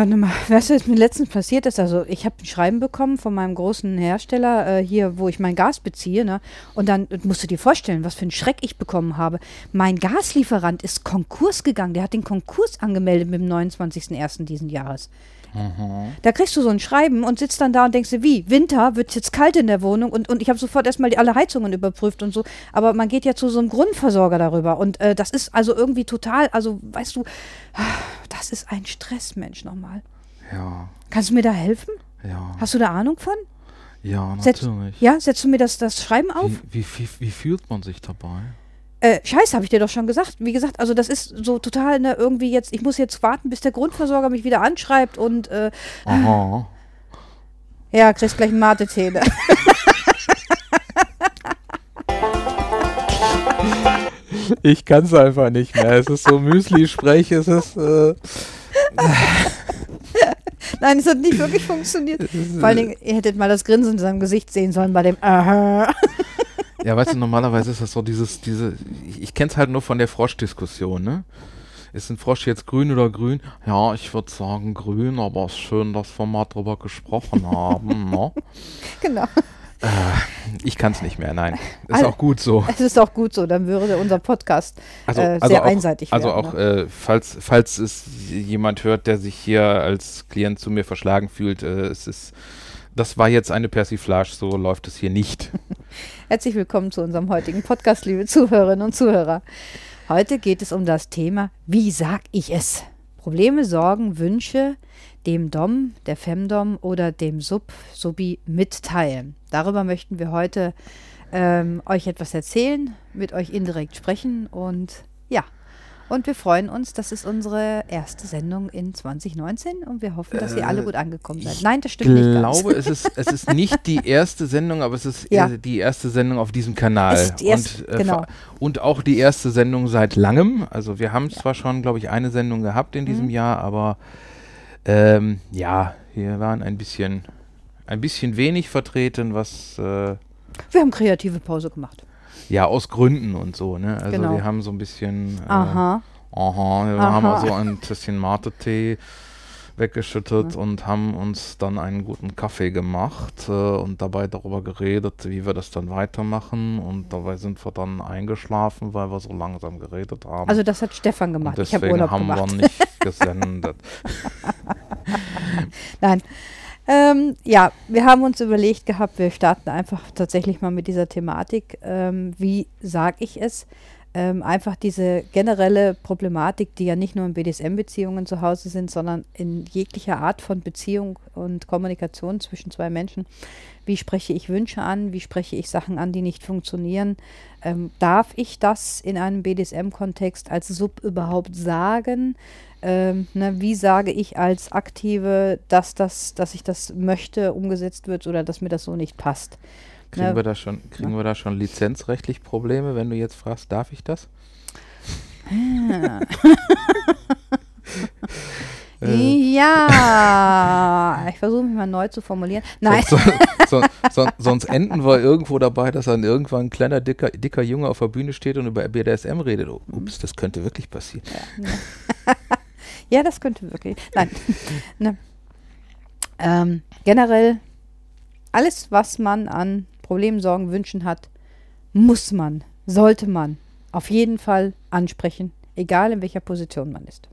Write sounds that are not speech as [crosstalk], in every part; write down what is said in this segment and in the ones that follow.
Gott, nochmal, was mir letztens passiert ist? Also, ich habe ein Schreiben bekommen von meinem großen Hersteller äh, hier, wo ich mein Gas beziehe, ne? Und dann äh, musst du dir vorstellen, was für einen Schreck ich bekommen habe. Mein Gaslieferant ist Konkurs gegangen. Der hat den Konkurs angemeldet mit dem 29.01. diesen Jahres. Da kriegst du so ein Schreiben und sitzt dann da und denkst dir, wie, Winter, wird jetzt kalt in der Wohnung und, und ich habe sofort erstmal die, alle Heizungen überprüft und so. Aber man geht ja zu so einem Grundversorger darüber und äh, das ist also irgendwie total, also weißt du, das ist ein Stressmensch nochmal. Ja, Kannst du mir da helfen? ja. Hast du da Ahnung von? Ja, Setz- natürlich. Ja, setzt du mir das, das Schreiben auf? Wie, wie, wie, wie fühlt man sich dabei? Äh, Scheiße, habe ich dir doch schon gesagt. Wie gesagt, also das ist so total, ne, irgendwie jetzt, ich muss jetzt warten, bis der Grundversorger mich wieder anschreibt und äh, Aha. ja, kriegst gleich Mate-Tee. Ne? Ich kann es einfach nicht mehr. Es ist so Müsli-Sprech, es ist. Äh, Nein, es hat nicht wirklich funktioniert. Vor allen Dingen, ihr hättet mal das Grinsen in seinem Gesicht sehen sollen bei dem Aha. Ja, weißt du, normalerweise ist das so dieses, diese. Ich, ich kenne es halt nur von der Frosch-Diskussion, ne? Ist ein Frosch jetzt grün oder grün? Ja, ich würde sagen grün, aber es ist schön, dass wir mal drüber gesprochen haben, ne? [laughs] Genau. Ich kann es nicht mehr, nein. Ist Alle- auch gut so. Es ist auch gut so, dann würde unser Podcast Also, äh, also sehr auch, einseitig Also werden. auch, ne? äh, falls, falls es jemand hört, der sich hier als Klient zu mir verschlagen fühlt, äh, es ist, das war jetzt eine Persiflage, so läuft es hier nicht. [laughs] Herzlich willkommen zu unserem heutigen Podcast, liebe Zuhörerinnen und Zuhörer. Heute geht es um das Thema, wie sag ich es? Probleme, Sorgen, Wünsche dem Dom, der Femdom oder dem Sub, Subi mitteilen. Darüber möchten wir heute ähm, euch etwas erzählen, mit euch indirekt sprechen und ja. Und wir freuen uns, das ist unsere erste Sendung in 2019 und wir hoffen, dass ihr alle Äh, gut angekommen seid. ich Nein, das stimmt nicht ganz. glaube, es ist, es ist nicht die [laughs] erste Sendung, aber es ist Ja. die erste Sendung auf diesem Kanal. Es ist die erste- und, äh, genau. und auch die erste Sendung seit langem. Also wir haben zwar schon, glaube ich, eine Sendung gehabt in Mhm. diesem Jahr, aber ähm, ja, wir waren ein bisschen, ein bisschen wenig vertreten, was äh, Wir haben kreative Pause gemacht. Ja aus Gründen und so, ne? Also Genau. wir haben so ein bisschen äh, Aha. Aha, wir Aha. haben also ein bisschen Mate-Tee weggeschüttet und haben uns dann einen guten Kaffee gemacht äh, und dabei darüber geredet, wie wir das dann weitermachen. Und dabei sind wir dann eingeschlafen, weil wir so langsam geredet haben. Also das hat Stefan gemacht. und Ich habe deswegen Urlaub haben gemacht. wir nicht [laughs] gesendet. Nein. Ähm, ja, wir haben uns überlegt gehabt, wir starten einfach tatsächlich mal mit dieser Thematik. Ähm, wie sage ich es? Ähm, einfach diese generelle Problematik, die ja nicht nur in BDSM-Beziehungen zu Hause sind, sondern in jeglicher Art von Beziehung und Kommunikation zwischen zwei Menschen. Wie spreche ich Wünsche an? Wie spreche ich Sachen an, die nicht funktionieren? Ähm, darf ich das in einem BDSM-Kontext als Sub überhaupt sagen? Ähm, ne, wie sage ich als Aktive, dass, das, dass ich das möchte, umgesetzt wird oder dass mir das so nicht passt? Kriegen, Ja. wir, da schon, kriegen wir da schon lizenzrechtlich Probleme, wenn du jetzt fragst, darf ich das? [laughs] Äh. Ja, ich versuche mich mal neu zu formulieren. Nein, So, so, [laughs] so, sonst enden wir irgendwo dabei, dass dann irgendwann ein kleiner, dicker, dicker Junge auf der Bühne steht und über BDSM redet. Oh, ups, das könnte wirklich passieren. ja, [laughs] das könnte wirklich. Nein. ne. ähm, generell, alles, was man an Problemen, Sorgen, Wünschen hat, muss man, sollte man auf jeden Fall ansprechen, egal in welcher Position man ist.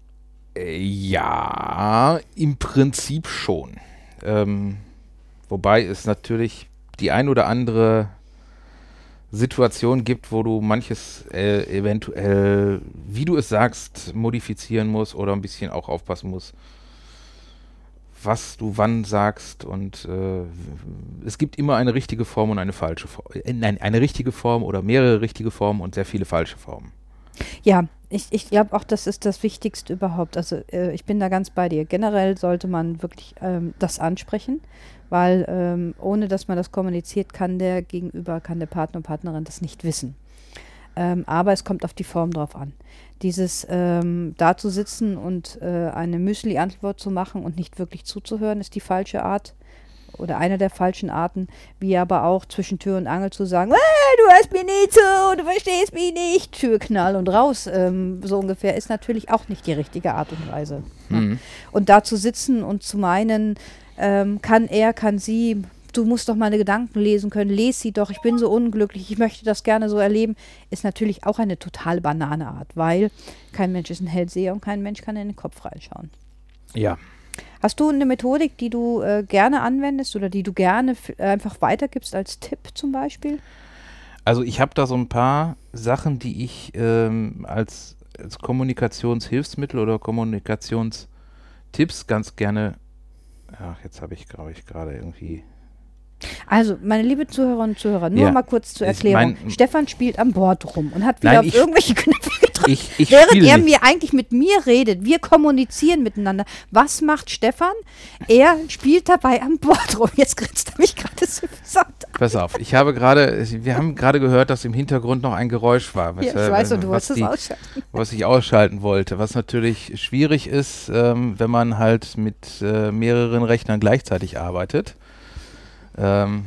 Äh, Ja, im Prinzip schon. Ähm, wobei es natürlich die ein oder andere Situation gibt, wo du manches äh, eventuell, wie du es sagst, modifizieren musst oder ein bisschen auch aufpassen musst, was du wann sagst. Und äh, es gibt immer eine richtige Form und eine falsche Form. Äh, nein, eine richtige Form oder mehrere richtige Formen und sehr viele falsche Formen. Ja, ich, ich glaube auch, das ist das Wichtigste überhaupt. Also äh, ich bin da ganz bei dir. Generell sollte man wirklich ähm, das ansprechen, weil ähm, ohne dass man das kommuniziert, kann der Gegenüber, kann der Partner und Partnerin das nicht wissen. Ähm, aber es kommt auf die Form drauf an. Dieses ähm, da zu sitzen und äh, eine Müsli-Antwort zu machen und nicht wirklich zuzuhören, ist die falsche Art. oder einer der falschen Arten, wie aber auch zwischen Tür und Angel zu sagen, ah, du hörst mir nicht zu, du verstehst mich nicht, Tür knall und raus, ähm, so ungefähr, ist natürlich auch nicht die richtige Art und Weise. Mhm. Und da zu sitzen und zu meinen, ähm, kann er, kann sie, du musst doch meine Gedanken lesen können, lese sie doch, ich bin so unglücklich, ich möchte das gerne so erleben, ist natürlich auch eine total banane Art, weil kein Mensch ist ein Hellseher und kein Mensch kann in den Kopf reinschauen. Ja. Hast du eine Methodik, die du äh, gerne anwendest oder die du gerne äh, einfach weitergibst als Tipp zum Beispiel? Also ich habe da so ein paar Sachen, die ich ähm, als, als Kommunikationshilfsmittel oder Kommunikationstipps ganz gerne. Ach, jetzt habe ich, glaube ich, gerade irgendwie. Also, meine liebe Zuhörerinnen und Zuhörer, nur Ja. mal kurz zur Ich Erklärung. mein- Stefan spielt am Bord rum und hat wieder Nein, auf ich- irgendwelche Knöpfe gedrückt. [laughs] Ich, ich Während er mir eigentlich mit mir redet, wir kommunizieren miteinander. Was macht Stefan? Er spielt dabei am Bord rum. Jetzt grinst er mich gerade so gesagt an. Pass auf, ich habe gerade, wir haben gerade gehört, dass im Hintergrund noch ein Geräusch war, Ja, ich weshalb- weiß, und du was, wolltest es ausschalten. was ich ausschalten wollte. Was natürlich schwierig ist, ähm, wenn man halt mit äh, mehreren Rechnern gleichzeitig arbeitet. Ähm,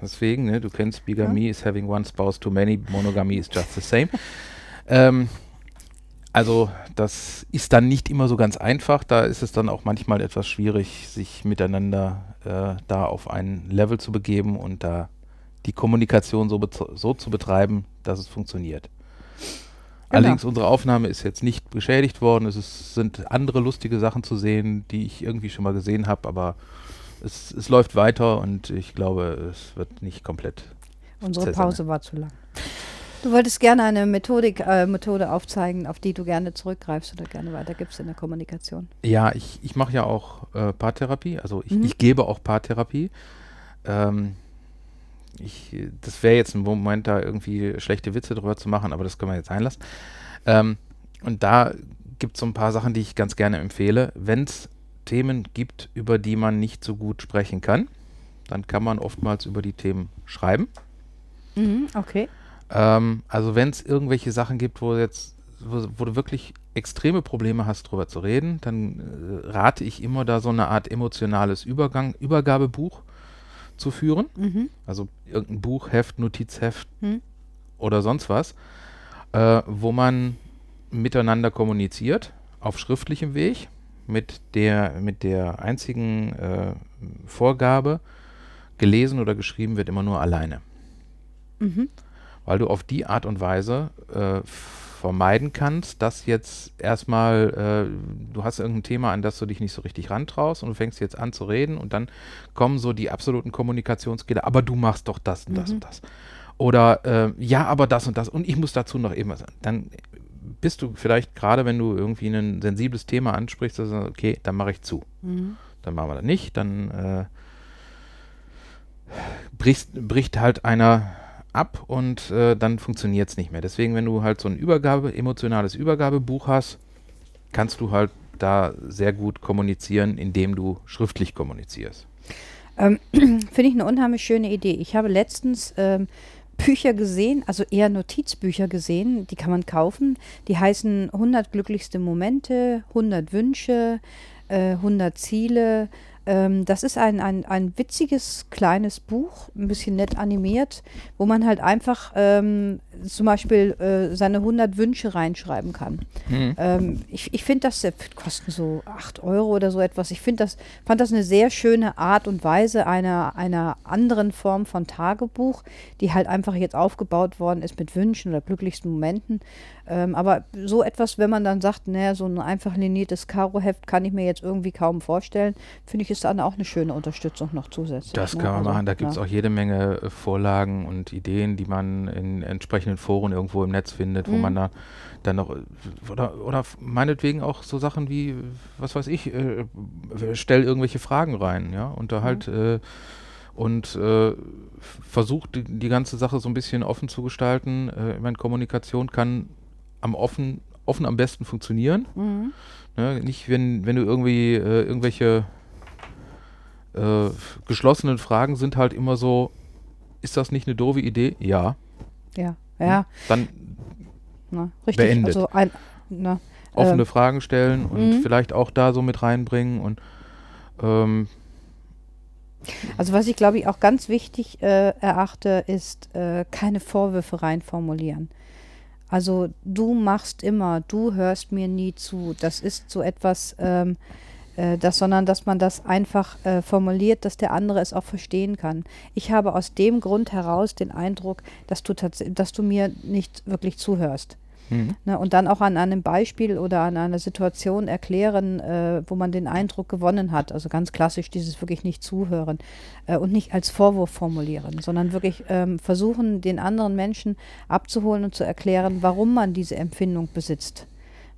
deswegen, ne, du kennst Bigamy is having one spouse too many, Monogamy is just the same. ähm, also das ist dann nicht immer so ganz einfach. Da ist es dann auch manchmal etwas schwierig, sich miteinander äh, da auf ein Level zu begeben und da die Kommunikation so, so zu betreiben, dass es funktioniert. Allerdings, unsere Aufnahme ist jetzt nicht beschädigt worden. Es ist, sind andere lustige Sachen zu sehen, die ich irgendwie schon mal gesehen habe, aber es, es läuft weiter und ich glaube, es wird nicht komplett. Unsere Cäsar, Pause war zu lang. Du wolltest gerne eine Methodik, äh, Methode aufzeigen, auf die du gerne zurückgreifst oder gerne weitergibst in der Kommunikation. Ja, ich, ich mache ja auch äh, Paartherapie, also ich, Mhm. ich gebe auch Paartherapie. Ähm, ich, das wäre jetzt ein Moment, da irgendwie schlechte Witze drüber zu machen, aber das können wir jetzt einlassen. Ähm, und da gibt es so ein paar Sachen, die ich ganz gerne empfehle. Wenn es Themen gibt, über die man nicht so gut sprechen kann, dann kann man oftmals über die Themen schreiben. Mhm, okay. Ähm, also wenn es irgendwelche Sachen gibt, wo jetzt, wo, wo du wirklich extreme Probleme hast, drüber zu reden, dann äh, rate ich immer da so eine Art emotionales Übergang, Übergabebuch zu führen. Mhm. Also irgendein Buch, Heft, Notizheft Hm. oder sonst was, äh, wo man miteinander kommuniziert, auf schriftlichem Weg, mit der, mit der einzigen äh, Vorgabe, gelesen oder geschrieben wird immer nur alleine Mhm. weil du auf die Art und Weise äh, vermeiden kannst, dass jetzt erstmal, äh, du hast irgendein Thema, an das du dich nicht so richtig rantraust und du fängst jetzt an zu reden und dann kommen so die absoluten Kommunikationsskills, aber du machst doch das und das Mhm. und das. Oder äh, ja, aber das und das und ich muss dazu noch eben was. sagen. Dann bist du vielleicht gerade, wenn du irgendwie ein sensibles Thema ansprichst, also, okay, dann mache ich zu Mhm. dann machen wir das nicht, dann äh, bricht, bricht halt einer ab und äh, dann funktioniert es nicht mehr. Deswegen, wenn du halt so ein Übergabe, emotionales Übergabebuch hast, kannst du halt da sehr gut kommunizieren, indem du schriftlich kommunizierst. Ähm, [clears throat] Finde ich eine unheimlich schöne Idee. Ich habe letztens ähm, Bücher gesehen, also eher Notizbücher gesehen, die kann man kaufen. Die heißen 100 glücklichste Momente, 100 Wünsche, äh, 100 Ziele. Ähm, das ist ein, ein, ein witziges kleines Buch, ein bisschen nett animiert, wo man halt einfach ähm, zum Beispiel äh, seine 100 Wünsche reinschreiben kann. Ähm, ich ich finde das, kosten so 8 Euro oder so etwas. Ich finde das, fand das eine sehr schöne Art und Weise einer, einer anderen Form von Tagebuch, die halt einfach jetzt aufgebaut worden ist mit Wünschen oder glücklichsten Momenten. Ähm, aber so etwas, wenn man dann sagt, naja, so ein einfach liniertes Karoheft kann ich mir jetzt irgendwie kaum vorstellen, finde ich, ist dann auch eine schöne Unterstützung noch zusätzlich. Das ne? kann man Also, machen. Da gibt es ja. auch jede Menge Vorlagen und Ideen, die man in entsprechenden Foren irgendwo im Netz findet, wo Mhm. man da dann noch oder, oder meinetwegen auch so Sachen wie, was weiß ich, äh, stell irgendwelche Fragen rein, ja, und da halt äh, und äh, versucht die, die ganze Sache so ein bisschen offen zu gestalten. Äh, ich meine, Kommunikation kann am offen, offen am besten funktionieren. Mhm. Ne? Nicht, wenn, wenn du irgendwie äh, irgendwelche äh, geschlossenen Fragen sind halt immer so, ist das nicht eine doofe Idee? Ja. Ja, ja, Dann na, richtig. Beendet. Also ein, na, offene Ähm, Fragen stellen und mhm. vielleicht auch da so mit reinbringen und ähm, Also was ich glaube ich auch ganz wichtig äh, erachte, ist äh, keine Vorwürfe rein formulieren. Also du machst immer, du hörst mir nie zu. Das ist so etwas, ähm, äh, das, sondern dass man das einfach äh, formuliert, dass der andere es auch verstehen kann. Ich habe aus dem Grund heraus den Eindruck, dass du, dass du mir nicht wirklich zuhörst. Mhm. Ne, und dann auch an einem Beispiel oder an einer Situation erklären, äh, wo man den Eindruck gewonnen hat. Also ganz klassisch dieses wirklich nicht zuhören äh, und nicht als Vorwurf formulieren, sondern wirklich ähm, versuchen, den anderen Menschen abzuholen und zu erklären, warum man diese Empfindung besitzt.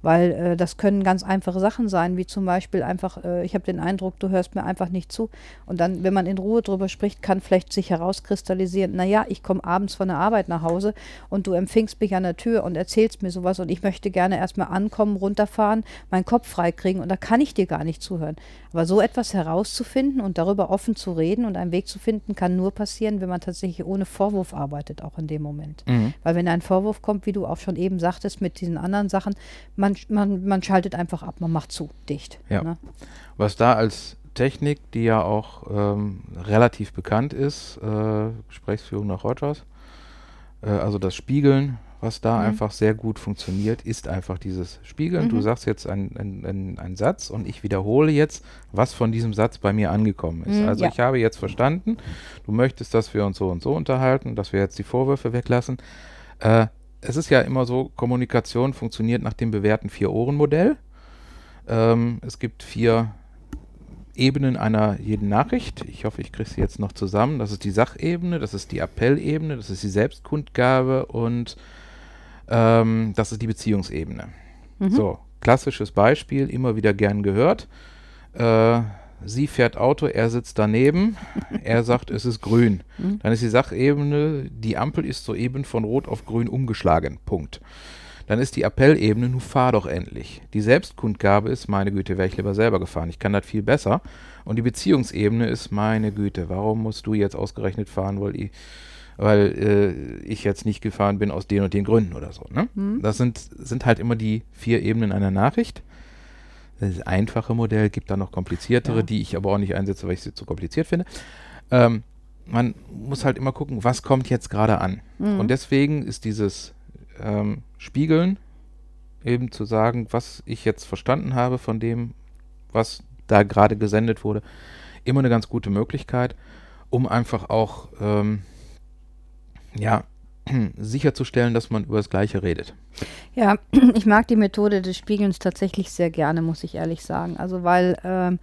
Weil äh, das können ganz einfache Sachen sein, wie zum Beispiel einfach, äh, ich habe den Eindruck, du hörst mir einfach nicht zu. Und dann, wenn man in Ruhe drüber spricht, kann vielleicht sich herauskristallisieren, naja, ich komme abends von der Arbeit nach Hause und du empfingst mich an der Tür und erzählst mir sowas und ich möchte gerne erstmal ankommen, runterfahren, meinen Kopf freikriegen und da kann ich dir gar nicht zuhören. Aber so etwas herauszufinden und darüber offen zu reden und einen Weg zu finden, kann nur passieren, wenn man tatsächlich ohne Vorwurf arbeitet, auch in dem Moment. Mhm. Weil wenn ein Vorwurf kommt, wie du auch schon eben sagtest, mit diesen anderen Sachen, man, man, man schaltet einfach ab, man macht zu, dicht. Ja. Ne? Was da als Technik, die ja auch ähm, relativ bekannt ist, äh, Gesprächsführung nach Rogers, äh, also das Spiegeln was da mhm. einfach sehr gut funktioniert, ist einfach dieses Spiegeln. Mhm. Du sagst jetzt einen ein, ein Satz und ich wiederhole jetzt, was von diesem Satz bei mir angekommen ist. Mhm, also ja. ich habe jetzt verstanden, du möchtest, dass wir uns so und so unterhalten, dass wir jetzt die Vorwürfe weglassen. Äh, es ist ja immer so, Kommunikation funktioniert nach dem bewährten Vier-Ohren-Modell. Ähm, es gibt vier Ebenen einer jeden Nachricht. Ich hoffe, ich kriege sie jetzt noch zusammen. Das ist die Sachebene, das ist die Appellebene, das ist die Selbstkundgabe und ähm, das ist die Beziehungsebene. Mhm. So, klassisches Beispiel, immer wieder gern gehört. Äh, sie fährt Auto, er sitzt daneben, er sagt, es ist grün. Mhm. Dann ist die Sachebene, die Ampel ist soeben von rot auf grün umgeschlagen. Punkt. Dann ist die Appellebene, nun fahr doch endlich. Die Selbstkundgabe ist, meine Güte, wäre ich lieber selber gefahren. Ich kann das viel besser. Und die Beziehungsebene ist, meine Güte, warum musst du jetzt ausgerechnet fahren, weil ich weil äh, ich jetzt nicht gefahren bin aus den und den Gründen oder so. Ne? Mhm. Das sind, sind halt immer die vier Ebenen einer Nachricht. Das einfache Modell gibt da noch kompliziertere, ja. die ich aber auch nicht einsetze, weil ich sie zu kompliziert finde. Ähm, man muss halt immer gucken, was kommt jetzt gerade an. Mhm. Und deswegen ist dieses ähm, Spiegeln eben zu sagen, was ich jetzt verstanden habe von dem, was da gerade gesendet wurde, immer eine ganz gute Möglichkeit, um einfach auch ähm, ja, [clears throat] sicherzustellen, dass man über das Gleiche redet. Ja, [clears throat] ich mag die Methode des Spiegelns tatsächlich sehr gerne, muss ich ehrlich sagen. Also weil ähm,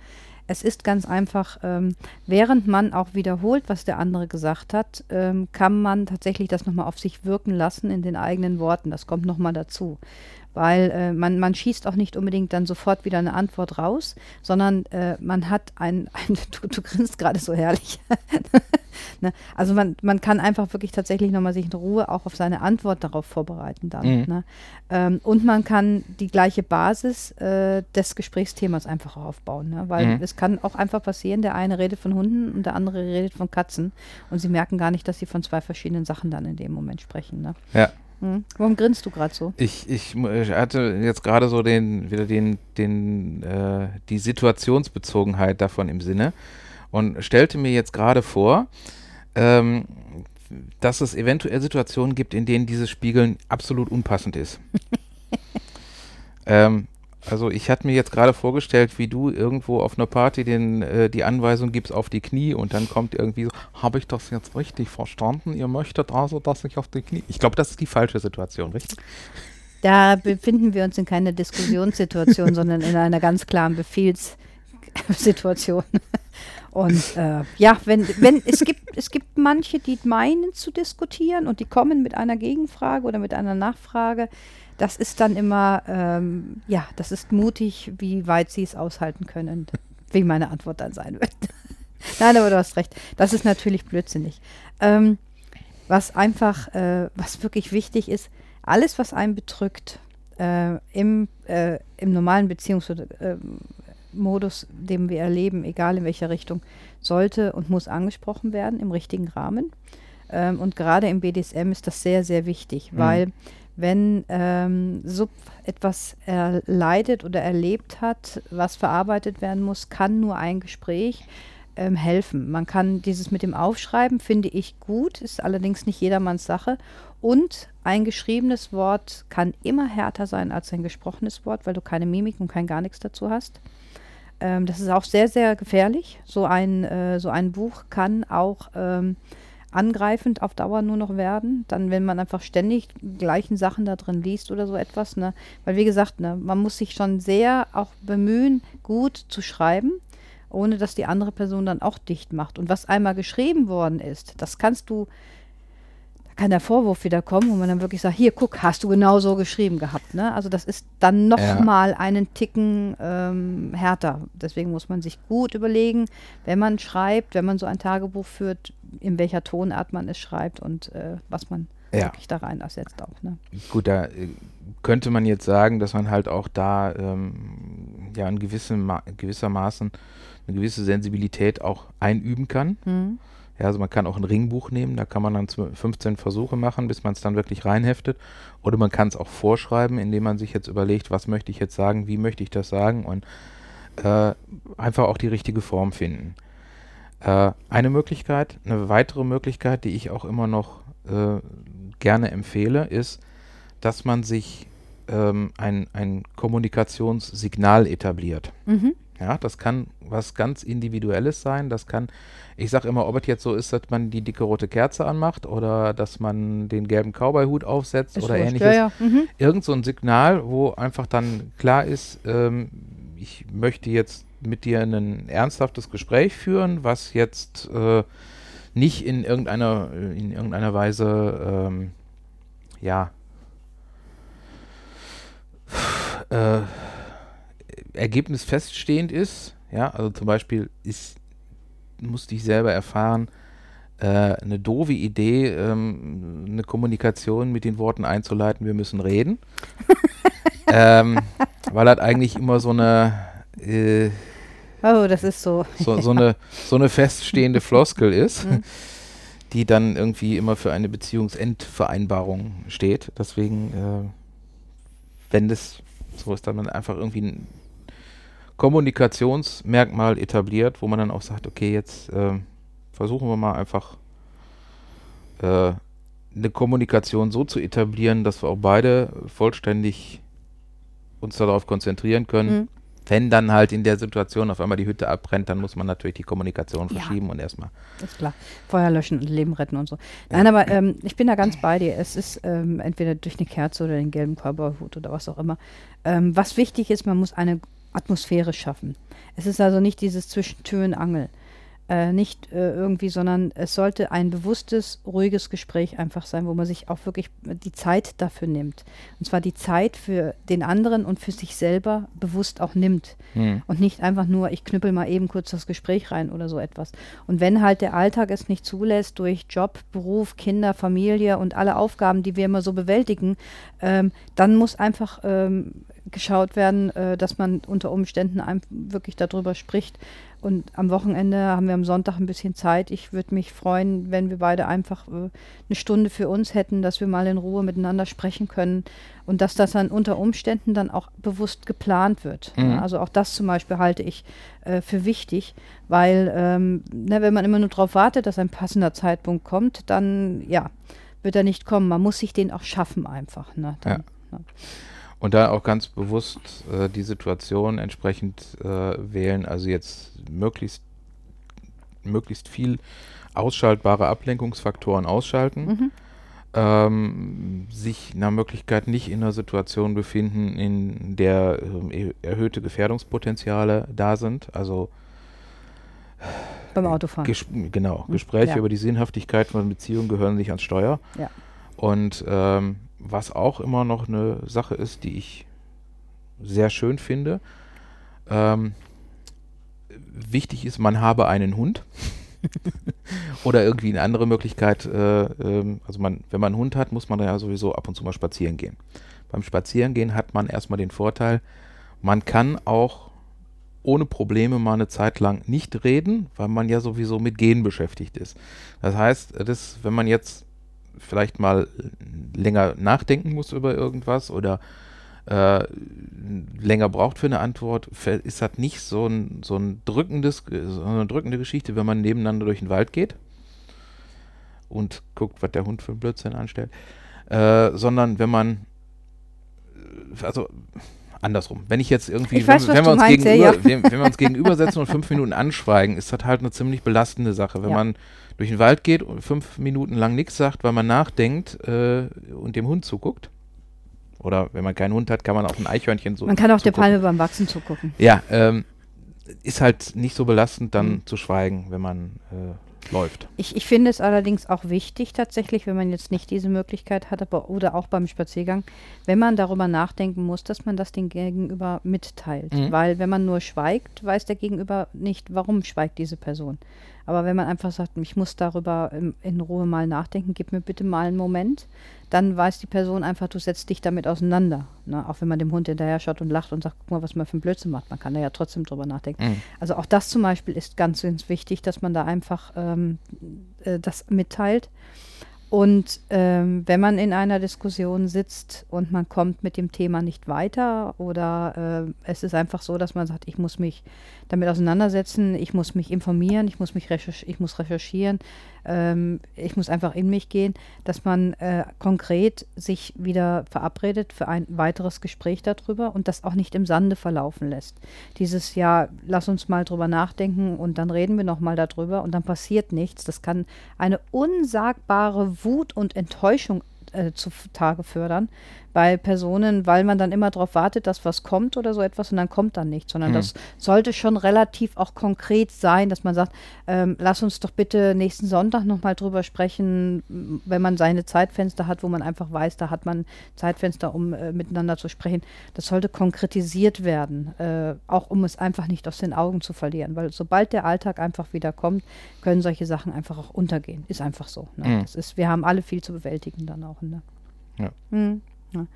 es ist ganz einfach, ähm, während man auch wiederholt, was der andere gesagt hat, ähm, kann man tatsächlich das nochmal auf sich wirken lassen in den eigenen Worten. Das kommt nochmal dazu weil äh, man, man schießt auch nicht unbedingt dann sofort wieder eine Antwort raus, sondern äh, man hat ein, [laughs] ein du, du grinst gerade so herrlich. [laughs] ne? Also man, man kann einfach wirklich tatsächlich nochmal sich in Ruhe auch auf seine Antwort darauf vorbereiten dann. Mhm. Ne? Ähm, und man kann die gleiche Basis äh, des Gesprächsthemas einfach aufbauen, ne? weil mhm. es kann auch einfach passieren, der eine redet von Hunden und der andere redet von Katzen und sie merken gar nicht, dass sie von zwei verschiedenen Sachen dann in dem Moment sprechen. Ne? Ja. Hm. Warum grinst du gerade so? Ich, ich, ich, hatte jetzt gerade so den, wieder den, den, äh, die Situationsbezogenheit davon im Sinne und stellte mir jetzt gerade vor, ähm, dass es eventuell Situationen gibt, in denen dieses Spiegeln absolut unpassend ist. [laughs] ähm, also ich hatte mir jetzt gerade vorgestellt, wie du irgendwo auf einer Party den, äh, die Anweisung gibst auf die Knie und dann kommt irgendwie so, habe ich das jetzt richtig verstanden? Ihr möchtet also, dass ich auf die Knie... Ich glaube, das ist die falsche Situation, richtig? Da befinden wir uns in keiner Diskussionssituation, [laughs] sondern in einer ganz klaren Befehlssituation. Und äh, ja, wenn, wenn es gibt, es gibt manche, die meinen zu diskutieren und die kommen mit einer Gegenfrage oder mit einer Nachfrage das ist dann immer, ähm, ja, das ist mutig, wie weit sie es aushalten können, wie meine Antwort dann sein wird. [laughs] Nein, aber du hast recht. Das ist natürlich blödsinnig. Ähm, was einfach, äh, was wirklich wichtig ist, alles, was einen bedrückt, äh, im, äh, im normalen Beziehungsmodus, den wir erleben, egal in welcher Richtung, sollte und muss angesprochen werden im richtigen Rahmen. Ähm, und gerade im BDSM ist das sehr, sehr wichtig, mhm. weil wenn ähm, Sub etwas erleidet oder erlebt hat, was verarbeitet werden muss, kann nur ein Gespräch ähm, helfen. Man kann dieses mit dem Aufschreiben, finde ich gut, ist allerdings nicht jedermanns Sache. Und ein geschriebenes Wort kann immer härter sein als ein gesprochenes Wort, weil du keine Mimik und kein gar nichts dazu hast. Ähm, das ist auch sehr, sehr gefährlich. So ein, äh, so ein Buch kann auch ähm, angreifend auf Dauer nur noch werden. Dann, wenn man einfach ständig gleichen Sachen da drin liest oder so etwas. Ne? Weil, wie gesagt, ne, man muss sich schon sehr auch bemühen, gut zu schreiben, ohne dass die andere Person dann auch dicht macht. Und was einmal geschrieben worden ist, das kannst du kann der Vorwurf wieder kommen, wo man dann wirklich sagt, hier, guck, hast du genau so geschrieben gehabt. Ne? Also das ist dann nochmal ja. einen Ticken ähm, härter. Deswegen muss man sich gut überlegen, wenn man schreibt, wenn man so ein Tagebuch führt, in welcher Tonart man es schreibt und äh, was man ja. wirklich da rein ersetzt auch. Ne? Gut, da äh, könnte man jetzt sagen, dass man halt auch da ähm, ja in gewissem Ma gewissermaßen eine gewisse Sensibilität auch einüben kann. Mhm ja, also man kann auch ein Ringbuch nehmen, da kann man dann 15 Versuche machen, bis man es dann wirklich reinheftet. Oder man kann es auch vorschreiben, indem man sich jetzt überlegt, was möchte ich jetzt sagen, wie möchte ich das sagen und äh, einfach auch die richtige Form finden. Äh, eine Möglichkeit, eine weitere Möglichkeit, die ich auch immer noch äh, gerne empfehle, ist, dass man sich ähm, ein, ein Kommunikationssignal etabliert. Mhm. Ja, das kann was ganz Individuelles sein. Das kann, ich sage immer, ob es jetzt so ist, dass man die dicke rote Kerze anmacht oder dass man den gelben Cowboy-Hut aufsetzt ist oder wurscht, ähnliches. Ja, ja. Mhm. Irgend so ein Signal, wo einfach dann klar ist, ähm, ich möchte jetzt mit dir ein ernsthaftes Gespräch führen, was jetzt äh, nicht in irgendeiner, in irgendeiner Weise, ähm, ja, äh, Ergebnis feststehend ist, ja, also zum Beispiel ist, musste ich selber erfahren, äh, eine doofe Idee, ähm, eine Kommunikation mit den Worten einzuleiten, wir müssen reden. [laughs] ähm, weil das eigentlich immer so eine äh, Oh, das ist so. So, so, [laughs] eine, so eine feststehende Floskel ist, mhm. die dann irgendwie immer für eine Beziehungsendvereinbarung steht. Deswegen, äh, wenn das so ist, dann einfach irgendwie ein Kommunikationsmerkmal etabliert, wo man dann auch sagt, okay, jetzt äh, versuchen wir mal einfach äh, eine Kommunikation so zu etablieren, dass wir auch beide vollständig uns darauf konzentrieren können. Mhm. Wenn dann halt in der Situation auf einmal die Hütte abbrennt, dann muss man natürlich die Kommunikation verschieben ja. und erstmal. Ist klar. Feuer löschen und Leben retten und so. Nein, aber ähm, ich bin da ganz bei dir. Es ist ähm, entweder durch eine Kerze oder den gelben Cowboyhut oder was auch immer. Ähm, was wichtig ist, man muss eine Atmosphäre schaffen. Es ist also nicht dieses zwischen Tür und Angel. Äh, nicht äh, irgendwie, sondern es sollte ein bewusstes, ruhiges Gespräch einfach sein, wo man sich auch wirklich die Zeit dafür nimmt. Und zwar die Zeit für den anderen und für sich selber bewusst auch nimmt. Mhm. Und nicht einfach nur, ich knüppel mal eben kurz das Gespräch rein oder so etwas. Und wenn halt der Alltag es nicht zulässt, durch Job, Beruf, Kinder, Familie und alle Aufgaben, die wir immer so bewältigen, ähm, dann muss einfach ähm, geschaut werden, äh, dass man unter Umständen wirklich darüber spricht. Und am Wochenende haben wir am Sonntag ein bisschen Zeit. Ich würde mich freuen, wenn wir beide einfach äh, eine Stunde für uns hätten, dass wir mal in Ruhe miteinander sprechen können und dass das dann unter Umständen dann auch bewusst geplant wird. Mhm. Ja, also auch das zum Beispiel halte ich äh, für wichtig, weil ähm, ne, wenn man immer nur darauf wartet, dass ein passender Zeitpunkt kommt, dann ja, wird er nicht kommen. Man muss sich den auch schaffen einfach. Ne, dann, ja. Ja. Und da auch ganz bewusst äh, die Situation entsprechend äh, wählen, also jetzt möglichst, möglichst viel ausschaltbare Ablenkungsfaktoren ausschalten. Mhm. Ähm, sich nach Möglichkeit nicht in einer Situation befinden, in der äh, erhöhte Gefährdungspotenziale da sind. Also beim Autofahren. Ges genau, mhm. Gespräche ja. über die Sinnhaftigkeit von Beziehungen gehören nicht ans Steuer. Ja. Und ähm, was auch immer noch eine Sache ist, die ich sehr schön finde. Ähm, wichtig ist, man habe einen Hund. [laughs] Oder irgendwie eine andere Möglichkeit. Äh, äh, also man, wenn man einen Hund hat, muss man ja sowieso ab und zu mal spazieren gehen. Beim Spazierengehen hat man erstmal den Vorteil, man kann auch ohne Probleme mal eine Zeit lang nicht reden, weil man ja sowieso mit Gehen beschäftigt ist. Das heißt, das, wenn man jetzt vielleicht mal länger nachdenken muss über irgendwas oder äh, länger braucht für eine Antwort, ist das nicht so ein, so ein drückendes, so eine drückende Geschichte, wenn man nebeneinander durch den Wald geht und guckt, was der Hund für Blödsinn anstellt, äh, sondern wenn man, also andersrum. Wenn ich jetzt irgendwie, weiß, wenn, wenn, wir meinst, gegenüber, ja. wenn, wenn, wir uns gegenübersetzen und fünf Minuten anschweigen, ist das halt eine ziemlich belastende Sache. Wenn ja. man durch den Wald geht und fünf Minuten lang nichts sagt, weil man nachdenkt äh, und dem Hund zuguckt. Oder wenn man keinen Hund hat, kann man auch ein Eichhörnchen so. Man kann auch zugucken. der Palme beim Wachsen zugucken. Ja, ähm, ist halt nicht so belastend, dann mhm. zu schweigen, wenn man äh, läuft. Ich, ich finde es allerdings auch wichtig tatsächlich, wenn man jetzt nicht diese Möglichkeit hat, aber oder auch beim Spaziergang, wenn man darüber nachdenken muss, dass man das dem Gegenüber mitteilt. Mhm. Weil wenn man nur schweigt, weiß der Gegenüber nicht, warum schweigt diese Person. Aber wenn man einfach sagt, ich muss darüber in, Ruhe mal nachdenken, gib mir bitte mal einen Moment, dann weiß die Person einfach, du setzt dich damit auseinander. Ne? Auch wenn man dem Hund hinterher schaut und lacht und sagt, guck mal, was man für ein Blödsinn macht. Man kann da ja trotzdem drüber nachdenken. Mhm. Also auch das zum Beispiel ist ganz, ganz wichtig, dass man da einfach ähm, äh, das mitteilt. Und ähm, wenn man in einer Diskussion sitzt und man kommt mit dem Thema nicht weiter oder äh, es ist einfach so, dass man sagt, ich muss mich damit auseinandersetzen, ich muss mich informieren, ich muss mich recherch ich muss recherchieren, ähm, ich muss einfach in mich gehen, dass man äh, konkret sich wieder verabredet für ein weiteres Gespräch darüber und das auch nicht im Sande verlaufen lässt. Dieses Jahr, lass uns mal drüber nachdenken und dann reden wir nochmal darüber und dann passiert nichts. Das kann eine unsagbare Wut und Enttäuschung äh, zutage fördern bei Personen, weil man dann immer darauf wartet, dass was kommt oder so etwas und dann kommt dann nichts, sondern mhm. das sollte schon relativ auch konkret sein, dass man sagt, ähm, lass uns doch bitte nächsten Sonntag nochmal drüber sprechen, wenn man seine Zeitfenster hat, wo man einfach weiß, da hat man Zeitfenster, um äh, miteinander zu sprechen. Das sollte konkretisiert werden, äh, auch um es einfach nicht aus den Augen zu verlieren, weil sobald der Alltag einfach wieder kommt, können solche Sachen einfach auch untergehen. Ist einfach so. Ne? Mhm. Das ist, wir haben alle viel zu bewältigen dann auch. Ne? Ja. Mhm. Ja.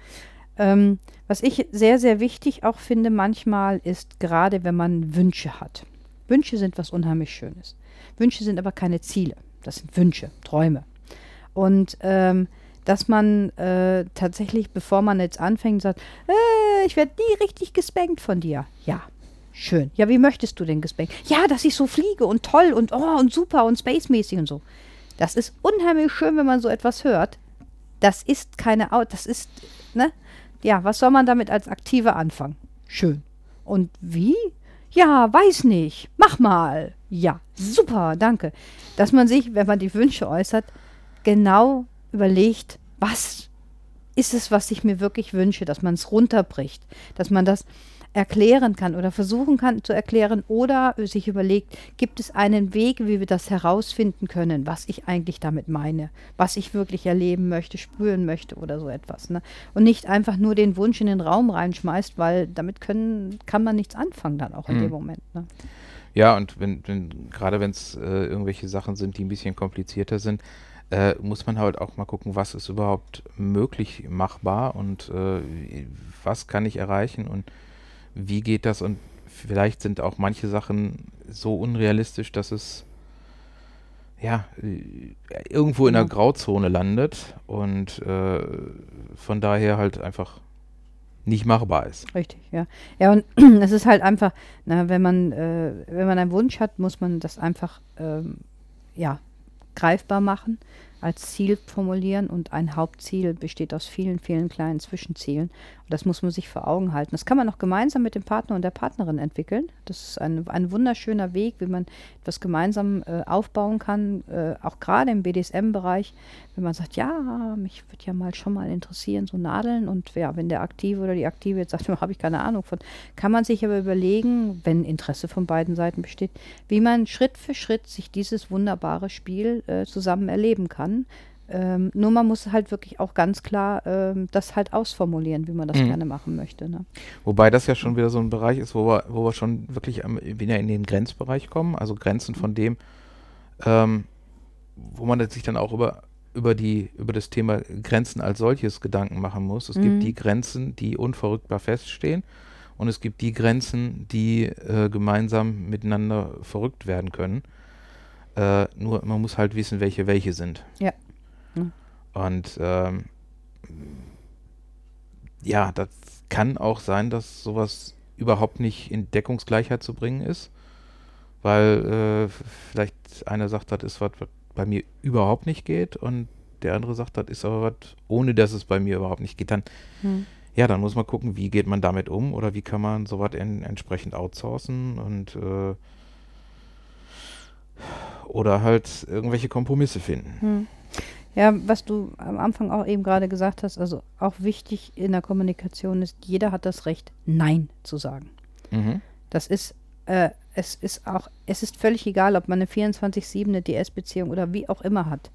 Ähm, was ich sehr, sehr wichtig auch finde manchmal ist, gerade wenn man Wünsche hat. Wünsche sind was unheimlich Schönes. Wünsche sind aber keine Ziele. Das sind Wünsche, Träume. Und ähm, dass man äh, tatsächlich, bevor man jetzt anfängt, sagt, äh, ich werde nie richtig gespankt von dir. Ja, schön. Ja, wie möchtest du denn gespankt? Ja, dass ich so fliege und toll und oh und super und spacemäßig und so. Das ist unheimlich schön, wenn man so etwas hört. Das ist keine, das ist, ne? Ja, was soll man damit als Aktive anfangen? Schön. Und wie? Ja, weiß nicht. Mach mal. Ja, super, danke. Dass man sich, wenn man die Wünsche äußert, genau überlegt, was ist es, was ich mir wirklich wünsche, dass man es runterbricht, dass man das erklären kann oder versuchen kann zu erklären oder sich überlegt, gibt es einen Weg, wie wir das herausfinden können, was ich eigentlich damit meine, was ich wirklich erleben möchte, spüren möchte oder so etwas. Ne? Und nicht einfach nur den Wunsch in den Raum reinschmeißt, weil damit können, kann man nichts anfangen dann auch in hm. dem Moment. Ne? Ja, und wenn, wenn gerade wenn es äh, irgendwelche Sachen sind, die ein bisschen komplizierter sind, äh, muss man halt auch mal gucken, was ist überhaupt möglich machbar und äh, was kann ich erreichen und wie geht das und vielleicht sind auch manche Sachen so unrealistisch, dass es ja irgendwo in der Grauzone landet und äh, von daher halt einfach nicht machbar ist. Richtig, ja. Ja, und [clears throat] es ist halt einfach, na, wenn man, äh, wenn man einen Wunsch hat, muss man das einfach ähm, ja, greifbar machen als Ziel formulieren und ein Hauptziel besteht aus vielen, vielen kleinen Zwischenzielen. Und das muss man sich vor Augen halten. Das kann man auch gemeinsam mit dem Partner und der Partnerin entwickeln. Das ist ein, ein wunderschöner Weg, wie man etwas gemeinsam äh, aufbauen kann, äh, auch gerade im BDSM-Bereich, wenn man sagt, ja, mich würde ja mal schon mal interessieren, so Nadeln und ja, wenn der Aktive oder die Aktive jetzt sagt, [laughs] habe ich keine Ahnung von, kann man sich aber überlegen, wenn Interesse von beiden Seiten besteht, wie man Schritt für Schritt sich dieses wunderbare Spiel äh, zusammen erleben kann kann. Ähm, nur man muss halt wirklich auch ganz klar ähm, das halt ausformulieren, wie man das mhm. gerne machen möchte. Ne? Wobei das ja schon wieder so ein Bereich ist, wo wir, wo wir schon wirklich am, wieder in den Grenzbereich kommen, also Grenzen von dem, ähm, wo man sich dann auch über, über, die, über das Thema Grenzen als solches Gedanken machen muss. Es mhm. gibt die Grenzen, die unverrückbar feststehen und es gibt die Grenzen, die äh, gemeinsam miteinander verrückt werden können. Äh, nur man muss halt wissen, welche welche sind. Ja. Mhm. Und ähm, ja, das kann auch sein, dass sowas überhaupt nicht in Deckungsgleichheit zu bringen ist, weil äh, vielleicht einer sagt, das ist was, was bei mir überhaupt nicht geht und der andere sagt, das ist aber was, ohne dass es bei mir überhaupt nicht geht. Dann, hm. ja, dann muss man gucken, wie geht man damit um oder wie kann man sowas entsprechend outsourcen und äh, oder halt irgendwelche Kompromisse finden. Hm. Ja, was du am Anfang auch eben gerade gesagt hast, also auch wichtig in der Kommunikation ist, jeder hat das Recht, Nein zu sagen. Mhm. Das ist, äh, es ist auch, es ist völlig egal, ob man eine 24-7, eine DS-Beziehung oder wie auch immer hat.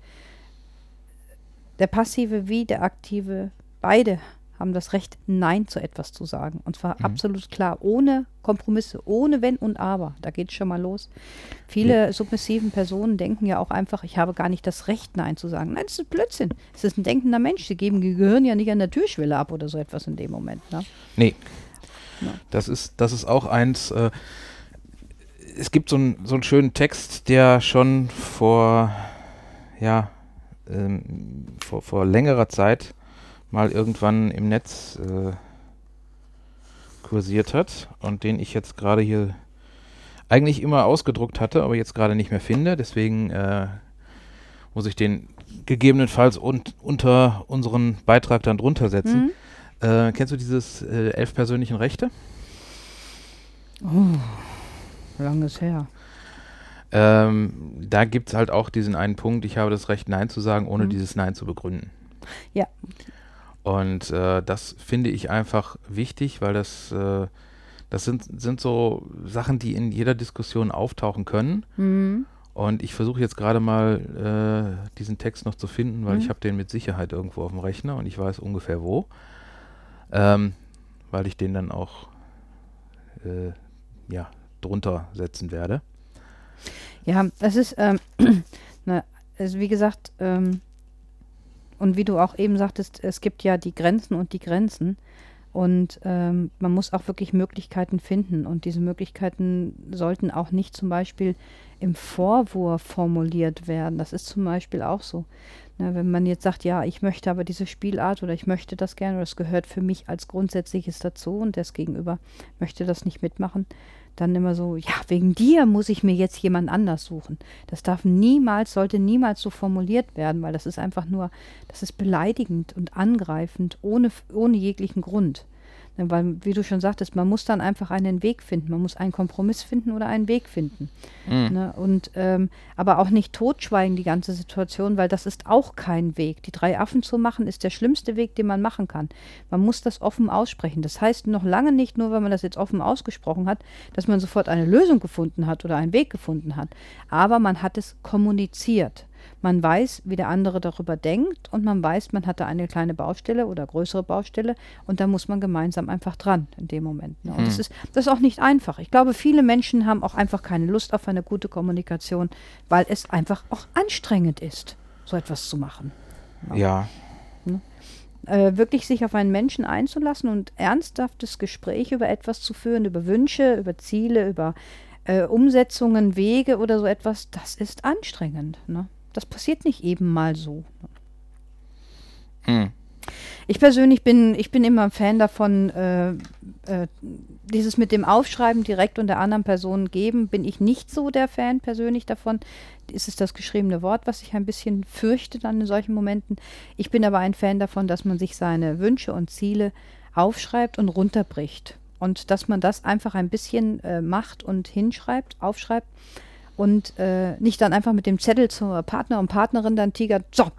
Der Passive wie der Aktive, beide haben das Recht, Nein zu etwas zu sagen. Und zwar mhm. absolut klar, ohne Kompromisse, ohne Wenn und Aber. Da geht es schon mal los. Viele ja. submissiven Personen denken ja auch einfach, ich habe gar nicht das Recht, Nein zu sagen. Nein, das ist Blödsinn. Es ist ein denkender Mensch. Sie geben Gehirn ja nicht an der Türschwelle ab oder so etwas in dem Moment. Ne? Nee. Ja. Das, ist, das ist auch eins. Äh, es gibt so, ein, so einen schönen Text, der schon vor, ja, ähm, vor, vor längerer Zeit mal irgendwann im Netz äh, kursiert hat und den ich jetzt gerade hier eigentlich immer ausgedruckt hatte, aber jetzt gerade nicht mehr finde. Deswegen äh, muss ich den gegebenenfalls un unter unseren Beitrag dann drunter setzen. Mhm. Äh, kennst du dieses äh, elf persönlichen Rechte? Oh, langes her. Ähm, da gibt es halt auch diesen einen Punkt, ich habe das Recht, Nein zu sagen, ohne mhm. dieses Nein zu begründen. Ja, und äh, das finde ich einfach wichtig, weil das, äh, das sind, sind so Sachen, die in jeder Diskussion auftauchen können. Mhm. Und ich versuche jetzt gerade mal äh, diesen Text noch zu finden, weil mhm. ich habe den mit Sicherheit irgendwo auf dem Rechner und ich weiß ungefähr wo. Ähm, weil ich den dann auch äh, ja, drunter setzen werde. Ja, es ist, ähm, [clears throat] na, also wie gesagt, ähm, und wie du auch eben sagtest, es gibt ja die Grenzen und die Grenzen. Und ähm, man muss auch wirklich Möglichkeiten finden. Und diese Möglichkeiten sollten auch nicht zum Beispiel im Vorwurf formuliert werden. Das ist zum Beispiel auch so. Na, wenn man jetzt sagt, ja, ich möchte aber diese Spielart oder ich möchte das gerne oder es gehört für mich als Grundsätzliches dazu und das Gegenüber möchte das nicht mitmachen, dann immer so, ja, wegen dir muss ich mir jetzt jemand anders suchen. Das darf niemals, sollte niemals so formuliert werden, weil das ist einfach nur, das ist beleidigend und angreifend, ohne, ohne jeglichen Grund. Ne, weil, wie du schon sagtest, man muss dann einfach einen Weg finden. Man muss einen Kompromiss finden oder einen Weg finden. Mhm. Ne? Und, ähm, aber auch nicht totschweigen, die ganze Situation, weil das ist auch kein Weg. Die drei Affen zu machen, ist der schlimmste Weg, den man machen kann. Man muss das offen aussprechen. Das heißt noch lange nicht, nur weil man das jetzt offen ausgesprochen hat, dass man sofort eine Lösung gefunden hat oder einen Weg gefunden hat. Aber man hat es kommuniziert. Man weiß, wie der andere darüber denkt und man weiß, man hatte eine kleine Baustelle oder größere Baustelle und da muss man gemeinsam einfach dran in dem Moment. Ne? Und mhm. das, ist, das ist auch nicht einfach. Ich glaube, viele Menschen haben auch einfach keine Lust auf eine gute Kommunikation, weil es einfach auch anstrengend ist, so etwas zu machen. Ja. ja. Ne? Äh, wirklich sich auf einen Menschen einzulassen und ernsthaftes Gespräch über etwas zu führen, über Wünsche, über Ziele, über äh, Umsetzungen, Wege oder so etwas, das ist anstrengend. Ne? Das passiert nicht eben mal so. Hm. Ich persönlich bin, ich bin immer ein Fan davon, äh, äh, dieses mit dem Aufschreiben direkt und der anderen Person geben, bin ich nicht so der Fan persönlich davon. Ist es das geschriebene Wort, was ich ein bisschen fürchte dann in solchen Momenten. Ich bin aber ein Fan davon, dass man sich seine Wünsche und Ziele aufschreibt und runterbricht. Und dass man das einfach ein bisschen äh, macht und hinschreibt, aufschreibt und äh, nicht dann einfach mit dem Zettel zur Partner und Partnerin dann tigert, so,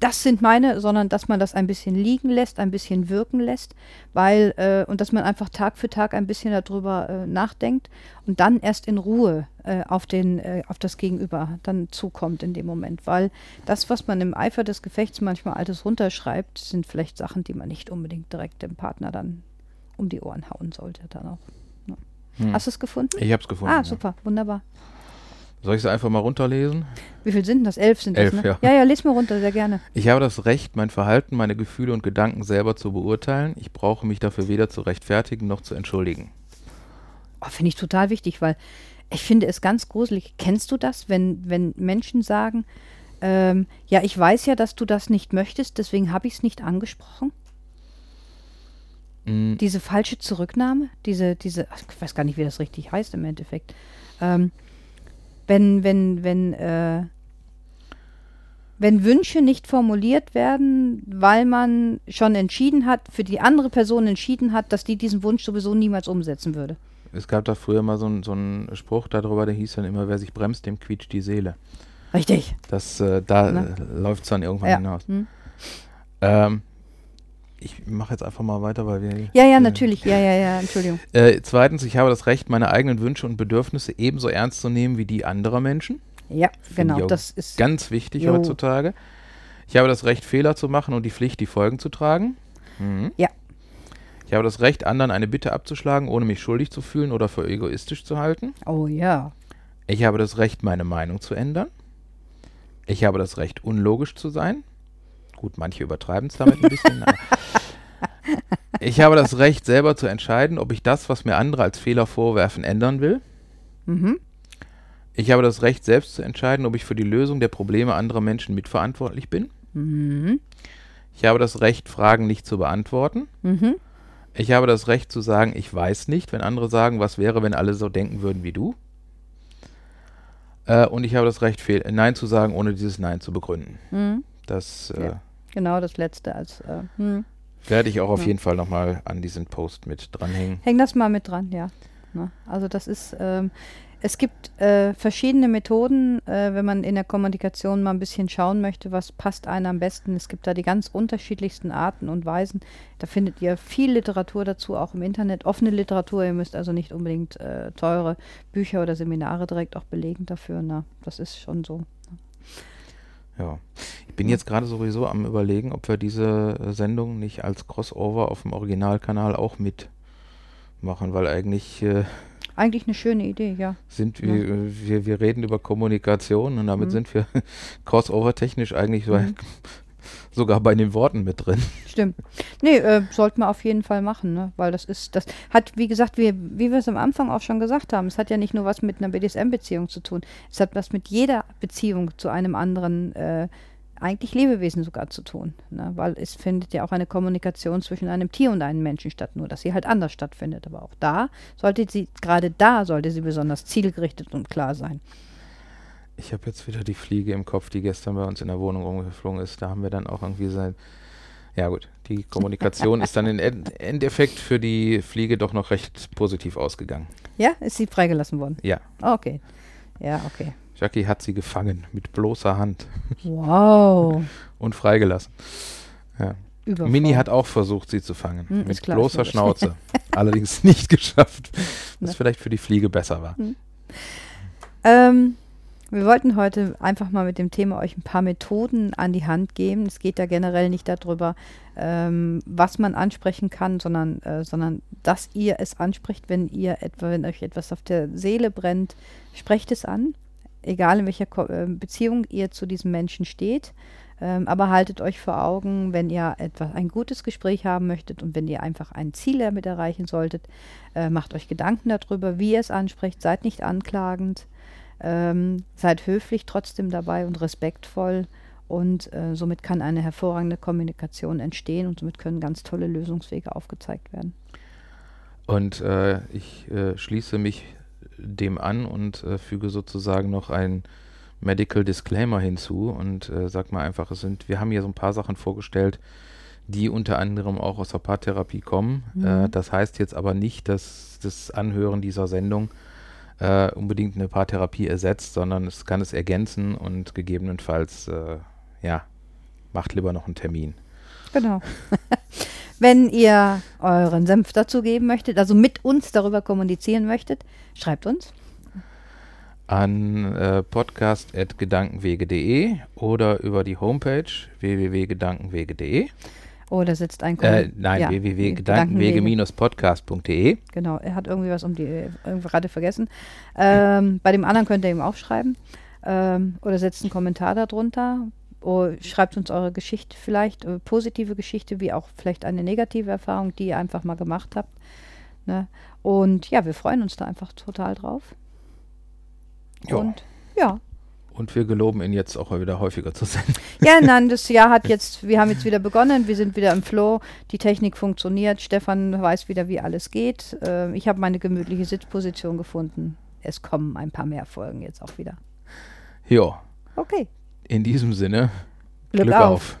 das sind meine, sondern dass man das ein bisschen liegen lässt, ein bisschen wirken lässt, weil, äh, und dass man einfach Tag für Tag ein bisschen darüber äh, nachdenkt und dann erst in Ruhe äh, auf, den, äh, auf das Gegenüber dann zukommt in dem Moment. Weil das, was man im Eifer des Gefechts manchmal alles runterschreibt, sind vielleicht Sachen, die man nicht unbedingt direkt dem Partner dann um die Ohren hauen sollte dann auch. Ja. Hm. Hast du es gefunden? Ich habe es gefunden. Ah, super, ja. wunderbar. Soll ich sie einfach mal runterlesen? Wie viel sind das? Elf sind Elf, das, ne? ja. Ja, ja, les mal runter, sehr gerne. Ich habe das Recht, mein Verhalten, meine Gefühle und Gedanken selber zu beurteilen. Ich brauche mich dafür weder zu rechtfertigen noch zu entschuldigen. Oh, Finde ich total wichtig, weil ich finde es ganz gruselig. Kennst du das, wenn, wenn Menschen sagen, ähm, ja, ich weiß ja, dass du das nicht möchtest, deswegen habe ich es nicht angesprochen? Mm, diese falsche Zurücknahme, diese, diese, ich weiß gar nicht, wie das richtig heißt im Endeffekt. Ähm, wenn, wenn, wenn, äh, wenn Wünsche nicht formuliert werden, weil man schon entschieden hat, für die andere Person entschieden hat, dass die diesen Wunsch sowieso niemals umsetzen würde. Es gab da früher mal so, ein, so einen Spruch darüber, der hieß dann immer, wer sich bremst, dem quietscht die Seele. Richtig. Das, äh, da Ne? läuft es dann irgendwann Ja. hinaus. Hm. Ähm, ich mache jetzt einfach mal weiter, weil wir. Ja, ja, natürlich. Ja, ja, ja, Entschuldigung. [laughs] Äh, zweitens, ich habe das Recht, meine eigenen Wünsche und Bedürfnisse ebenso ernst zu nehmen wie die anderer Menschen. Ja, ich genau. Das ist. Ganz wichtig Jo. heutzutage. Ich habe das Recht, Fehler zu machen und die Pflicht, die Folgen zu tragen. Mhm. Ja. Ich habe das Recht, anderen eine Bitte abzuschlagen, ohne mich schuldig zu fühlen oder für egoistisch zu halten. Oh ja. Ich habe das Recht, meine Meinung zu ändern. Ich habe das Recht, unlogisch zu sein. Gut, manche übertreiben es damit ein bisschen. aber [laughs] ich habe das Recht, selber zu entscheiden, ob ich das, was mir andere als Fehler vorwerfen, ändern will. Mhm. Ich habe das Recht, selbst zu entscheiden, ob ich für die Lösung der Probleme anderer Menschen mitverantwortlich bin. Mhm. Ich habe das Recht, Fragen nicht zu beantworten. Mhm. Ich habe das Recht zu sagen, ich weiß nicht, wenn andere sagen, was wäre, wenn alle so denken würden wie du. Äh, und ich habe das Recht, Nein zu sagen, ohne dieses Nein zu begründen. Mhm. Das äh, Ja. Genau das letzte als. Äh, hm. werde ich auch auf Ja. jeden Fall nochmal an diesen Post mit dranhängen. Häng das mal mit dran, ja. Ne? Also das ist, ähm, es gibt äh, verschiedene Methoden, äh, wenn man in der Kommunikation mal ein bisschen schauen möchte, was passt einem am besten. Es gibt da die ganz unterschiedlichsten Arten und Weisen. Da findet ihr viel Literatur dazu, auch im Internet, offene Literatur. Ihr müsst also nicht unbedingt äh, teure Bücher oder Seminare direkt auch belegen dafür. Na, das ist schon so. Ja. Ich bin jetzt gerade sowieso am überlegen, ob wir diese äh, Sendung nicht als Crossover auf dem Originalkanal auch mitmachen, weil eigentlich äh, Eigentlich eine schöne Idee, ja. sind wir, äh, wir, wir reden über Kommunikation und damit Mhm. sind wir [laughs] Crossover-technisch eigentlich Mhm. [laughs] sogar bei den Worten mit drin. Stimmt. Nee, äh, sollten wir auf jeden Fall machen, ne? Weil das ist, das hat, wie gesagt, wie, wie wir es am Anfang auch schon gesagt haben, es hat ja nicht nur was mit einer BDSM-Beziehung zu tun. Es hat was mit jeder Beziehung zu einem anderen, äh, eigentlich Lebewesen sogar zu tun. Ne? Weil es findet ja auch eine Kommunikation zwischen einem Tier und einem Menschen statt, nur dass sie halt anders stattfindet. Aber auch da sollte sie, gerade da sollte sie besonders zielgerichtet und klar sein. Ich habe jetzt wieder die Fliege im Kopf, die gestern bei uns in der Wohnung rumgeflogen ist. Da haben wir dann auch irgendwie sein. Ja gut, die Kommunikation ist dann im End Endeffekt für die Fliege doch noch recht positiv ausgegangen. Ja, ist sie freigelassen worden? Ja, Okay. Ja, okay. Jackie hat sie gefangen mit bloßer Hand Wow. [laughs] und freigelassen. Überfall. Mini hat auch versucht, sie zu fangen. Hm, mit klar, bloßer. Schnauze. [laughs] Allerdings nicht geschafft. Was Ne. vielleicht für die Fliege besser war. Ähm, wir wollten heute einfach mal mit dem Thema euch ein paar Methoden an die Hand geben. Es geht da generell nicht darüber, ähm, was man ansprechen kann, sondern, äh, sondern dass ihr es anspricht, wenn ihr etwa, wenn euch etwas auf der Seele brennt, sprecht es an. Egal in welcher Ko äh, Beziehung ihr zu diesem Menschen steht. Ähm, aber haltet euch vor Augen, wenn ihr etwas, ein gutes Gespräch haben möchtet und wenn ihr einfach ein Ziel damit erreichen solltet, äh, macht euch Gedanken darüber, wie ihr es anspricht. Seid nicht anklagend. Ähm, seid höflich trotzdem dabei und respektvoll und äh, somit kann eine hervorragende Kommunikation entstehen und somit können ganz tolle Lösungswege aufgezeigt werden. Und äh, ich äh, schließe mich dem an und äh, füge sozusagen noch ein Medical Disclaimer hinzu und äh, sag mal einfach, es sind, wir haben hier so ein paar Sachen vorgestellt, die unter anderem auch aus der Paartherapie kommen. Mhm. Äh, das heißt jetzt aber nicht, dass das Anhören dieser Sendung äh, unbedingt eine Paartherapie ersetzt, sondern es kann es ergänzen und gegebenenfalls, äh, ja, macht lieber noch einen Termin. Genau. [laughs] Wenn ihr euren Senf dazu geben möchtet, also mit uns darüber kommunizieren möchtet, schreibt uns. an äh, podcast.gedankenwege.de oder über die Homepage www.gedankenwege.de. Oder setzt ein Äh, Kommentar. nein, Ja, www.gedankenwege-podcast.de. Genau, er hat irgendwie was um die irgendwie gerade vergessen. Ähm, bei dem anderen könnt ihr ihm aufschreiben. Ähm, oder setzt einen Kommentar darunter. Oh, schreibt uns eure Geschichte vielleicht, äh, positive Geschichte, wie auch vielleicht eine negative Erfahrung, die ihr einfach mal gemacht habt. Ne? Und ja, wir freuen uns da einfach total drauf. Ja. Und ja, Und wir geloben ihn jetzt auch mal wieder häufiger zu senden. [laughs] Ja, nein, das Jahr hat [laughs] jetzt, wir haben jetzt wieder begonnen, wir sind wieder im Flow, die Technik funktioniert, Stefan weiß wieder, wie alles geht. Äh, ich habe meine gemütliche Sitzposition gefunden. Es kommen ein paar mehr Folgen jetzt auch wieder. Jo, Okay, in diesem Sinne, Glück, Glück auf. auf.